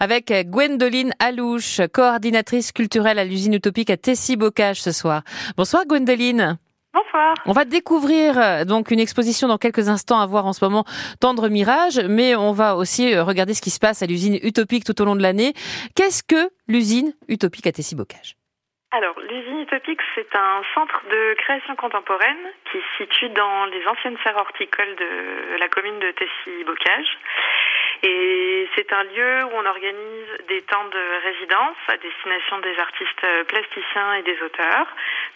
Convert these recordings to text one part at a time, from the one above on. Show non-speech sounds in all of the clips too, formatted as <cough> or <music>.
avec Gwendoline Alouche, coordinatrice culturelle à l'usine utopique à Tessy-Bocage ce soir. Bonsoir Gwendoline. Bonsoir. On va découvrir euh, donc une exposition dans quelques instants à voir en ce moment Tendre Mirage, mais on va aussi euh, regarder ce qui se passe à l'usine Utopique tout au long de l'année. Qu'est-ce que l'usine Utopique à Tessy-Bocage? Alors, l'usine Utopique, c'est un centre de création contemporaine qui se situe dans les anciennes serres horticoles de la commune de Tessy-Bocage. Et c'est un lieu où on organise des temps de résidence à destination des artistes plasticiens et des auteurs.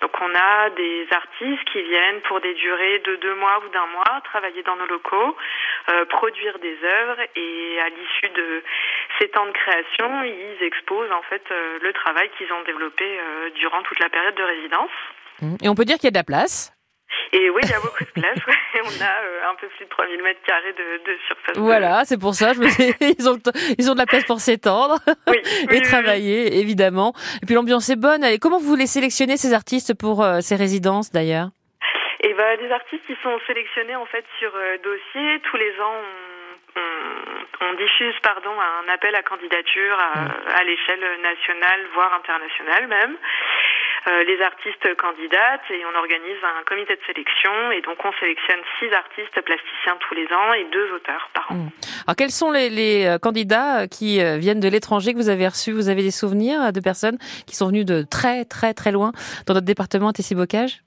Donc on a des artistes qui viennent pour des durées de deux mois ou d'un mois travailler dans nos locaux, euh, produire des œuvres et à l'issue de ces temps de création, ils exposent en fait euh, le travail qu'ils ont développé euh, durant toute la période de résidence. Et on peut dire qu'il y a de la place et oui, il y a beaucoup de place. <laughs> On a euh, un peu plus de 3000 mètres carrés de, de surface. Voilà, c'est pour ça. Je me <laughs> ils, ont, ils ont de la place pour s'étendre <laughs> oui, et travailler, évidemment. Et puis l'ambiance est bonne. Et comment vous les sélectionnez, ces artistes, pour euh, ces résidences, d'ailleurs? Et eh ben, des artistes qui sont sélectionnés, en fait, sur euh, dossier. Tous les ans, on, on, on, diffuse pardon, un appel à candidature à, mmh. à l'échelle nationale, voire internationale même. Euh, les artistes candidatent et on organise un comité de sélection et donc on sélectionne six artistes plasticiens tous les ans et deux auteurs par an. Mmh. Alors quels sont les, euh, candidats euh, qui viennent de l'étranger que vous avez reçus? Vous avez des souvenirs de personnes qui sont venues de très très très loin dans notre département Tessy-Bocage euh,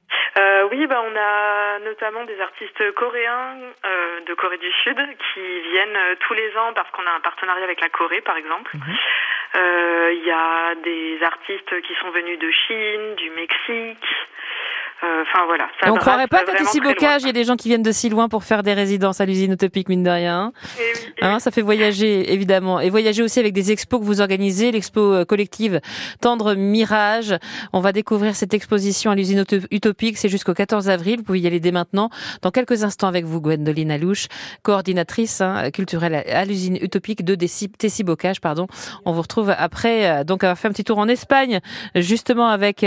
oui, bah, on a notamment des artistes coréens euh, de Corée du Sud qui viennent tous les ans parce qu'on a un partenariat avec la Corée, par exemple. Il euh, y a des artistes qui sont venus de Chine, du Mexique. Euh, enfin voilà. Ça on ne croirait pas qu'à ici Bocage, il y a des gens qui viennent de si loin pour faire des résidences à l'usine utopique, mine de rien. Et oui, et hein, ça fait voyager, évidemment. Et voyager aussi avec des expos que vous organisez, l'expo euh, collective Tendre Mirage. On va découvrir cette exposition à l'usine utopique. C'est jusqu'au 14 avril. Vous pouvez y aller dès maintenant. Dans quelques instants avec vous, Gwendoline Alouche, coordinatrice hein, culturelle à l'usine utopique de Tessie Bocage, pardon. On vous retrouve après, euh, donc, avoir fait un petit tour en Espagne, justement avec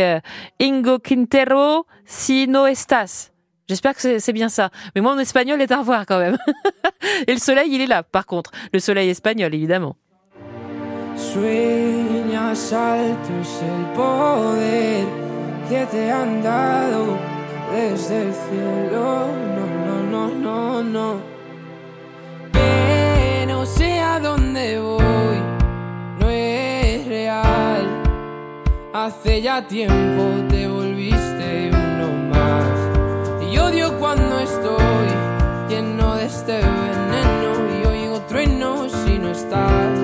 Ingo Quintero. Si no estás. J'espère que c'est bien ça. Mais moi, mon espagnol est à revoir quand même. <laughs> Et le soleil, il est là, par contre. Le soleil espagnol, évidemment. Sueñas altos el poder que te han dado desde el cielo. No, no, no, no, no. Que no sé a dónde voy, no es real. Hace ya tiempo cuando estoy lleno de este veneno y oigo truenos si no estás.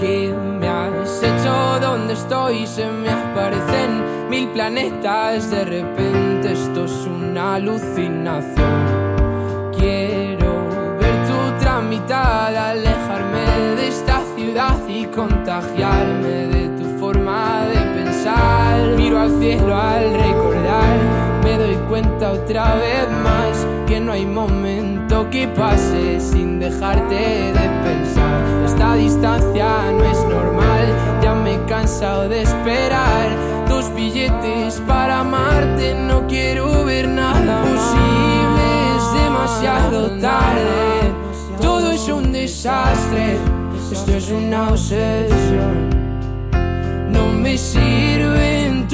¿Qué me has hecho? ¿Dónde estoy? Se me aparecen mil planetas. De repente esto es una alucinación. Quiero ver tu tramitada, alejarme de esta ciudad y contagiarme al cielo al recordar, me doy cuenta otra vez más que no hay momento que pase sin dejarte de pensar. Esta distancia no es normal, ya me he cansado de esperar. Dos billetes para amarte, no quiero ver nada posible, es demasiado tarde. Todo es un desastre, esto es una obsesión. No me sirven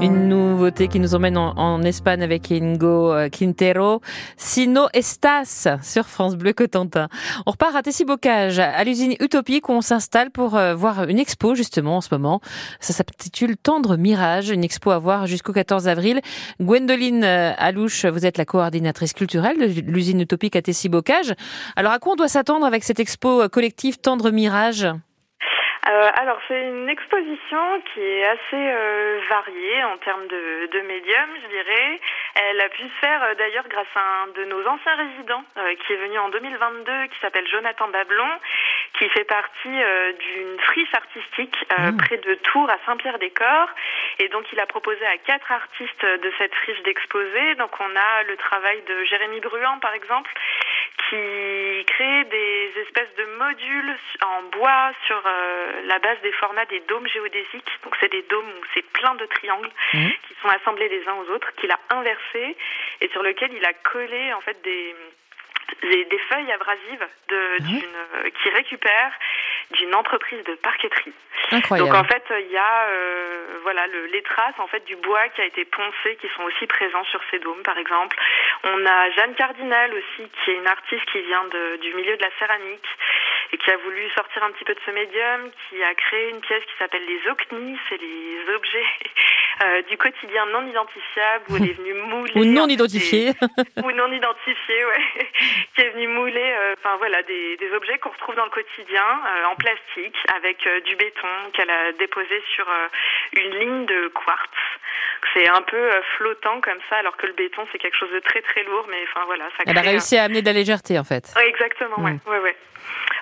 Une nouveauté qui nous emmène en, Espagne avec Ingo euh, Quintero. Sino Estas sur France Bleu Cotentin. On repart à Tessy-Bocage, à l'usine Utopique où on s'installe pour euh, voir une expo justement en ce moment. Ça s'intitule Tendre Mirage, une expo à voir jusqu'au 14 avril. Gwendoline euh, Alouche, vous êtes la coordinatrice culturelle de l'usine Utopique à Tessy-Bocage. Alors à quoi on doit s'attendre avec cette expo collective Tendre Mirage? Euh, alors c'est une exposition qui est assez euh, variée en termes de, de médiums, je dirais. Elle a pu se faire euh, d'ailleurs grâce à un de nos anciens résidents euh, qui est venu en 2022, qui s'appelle Jonathan Bablon, qui fait partie euh, d'une friche artistique euh, Mmh. près de Tours à Saint-Pierre-des-Corps. Et donc il a proposé à quatre artistes de cette friche d'exposer. Donc on a le travail de Jérémy Bruand par exemple, qui crée des espèces de modules en bois sur euh, la base des formats des dômes géodésiques. Donc c'est des dômes où c'est plein de triangles Mhm. qui sont assemblés les uns aux autres, qu'il a inversés et sur lequel il a collé en fait des des, des feuilles abrasives de, d'une, euh, qui récupère d'une entreprise de parqueterie. Incroyable. Donc en fait, il y a euh, voilà le, les traces en fait du bois qui a été poncé qui sont aussi présents sur ces dômes par exemple. On a Jeanne Cardinal aussi qui est une artiste qui vient de, du milieu de la céramique et qui a voulu sortir un petit peu de ce médium, qui a créé une pièce qui s'appelle les OCNI, c'est les objets euh, du quotidien non identifiables où elle est venue <laughs> mouler Ou non en fait, identifié. des- ou non identifié, ouais, <laughs> qui est venu mouler, euh, enfin voilà, des, des objets qu'on retrouve dans le quotidien euh, en plastique avec du béton qu'elle a déposé sur une ligne de quartz. C'est un peu flottant comme ça, alors que le béton c'est quelque chose de très très lourd, mais enfin voilà, ça Elle a réussi à amener de la légèreté en fait. Ouais, exactement, ouais, Mm. ouais, ouais.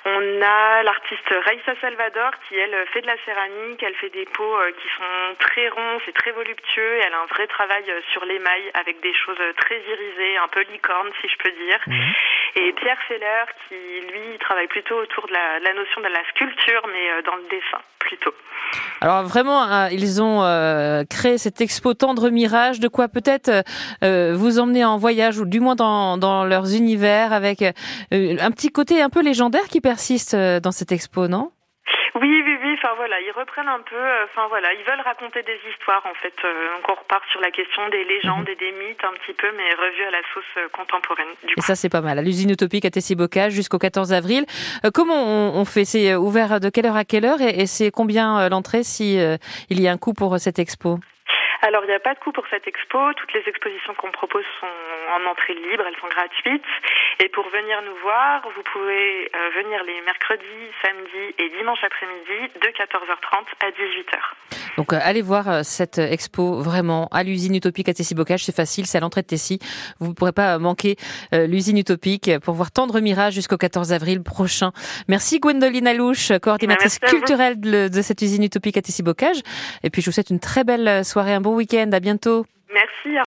On a l'artiste Raissa Salvador qui, elle, fait de la céramique. Elle fait des pots qui sont très ronds, c'est très voluptueux. Elle a un vrai travail euh, sur l'émail avec des choses euh, très irisées, un peu licorne, si je peux dire. Et Pierre Feller qui, lui, travaille plutôt autour de la, de la notion de la sculpture, mais euh, dans le dessin, plutôt. Alors vraiment, euh, ils ont créé cette expo Tendre Mirage, de quoi peut-être vous emmener en voyage ou du moins dans, dans leurs univers avec un petit côté un peu légendaire qui persiste dans cette expo, non? Oui, oui. Enfin voilà, ils reprennent un peu. euh, Enfin voilà, ils veulent raconter des histoires en fait. Euh, donc on repart sur la question des légendes et des mythes un petit peu, mais revus à la sauce euh, contemporaine. Du Et coup. ça, c'est pas mal. L'usine utopique à Tessy-Bocage jusqu'au 14 avril. Comment on, fait? C'est ouvert de quelle heure à quelle heure? Et, c'est combien l'entrée si il y a un coût pour cette expo? Alors il n'y a pas de coût pour cette expo. Toutes les expositions qu'on propose sont en entrée libre, elles sont gratuites. Et pour venir nous voir, vous pouvez euh, venir les mercredis, samedis et dimanche après-midi de 14h30 à 18h. Donc euh, allez voir euh, cette expo vraiment à l'usine utopique à Tessy-Bocage, c'est facile, c'est à l'entrée de Tessy. Vous ne pourrez pas manquer l'usine utopique pour voir Tendre Mirage jusqu'au 14 avril prochain. Merci Gwendoline Alouche, coordinatrice culturelle de, de cette usine utopique à Tessy-Bocage. Et puis je vous souhaite une très belle soirée, un bon week-end, à bientôt. Merci.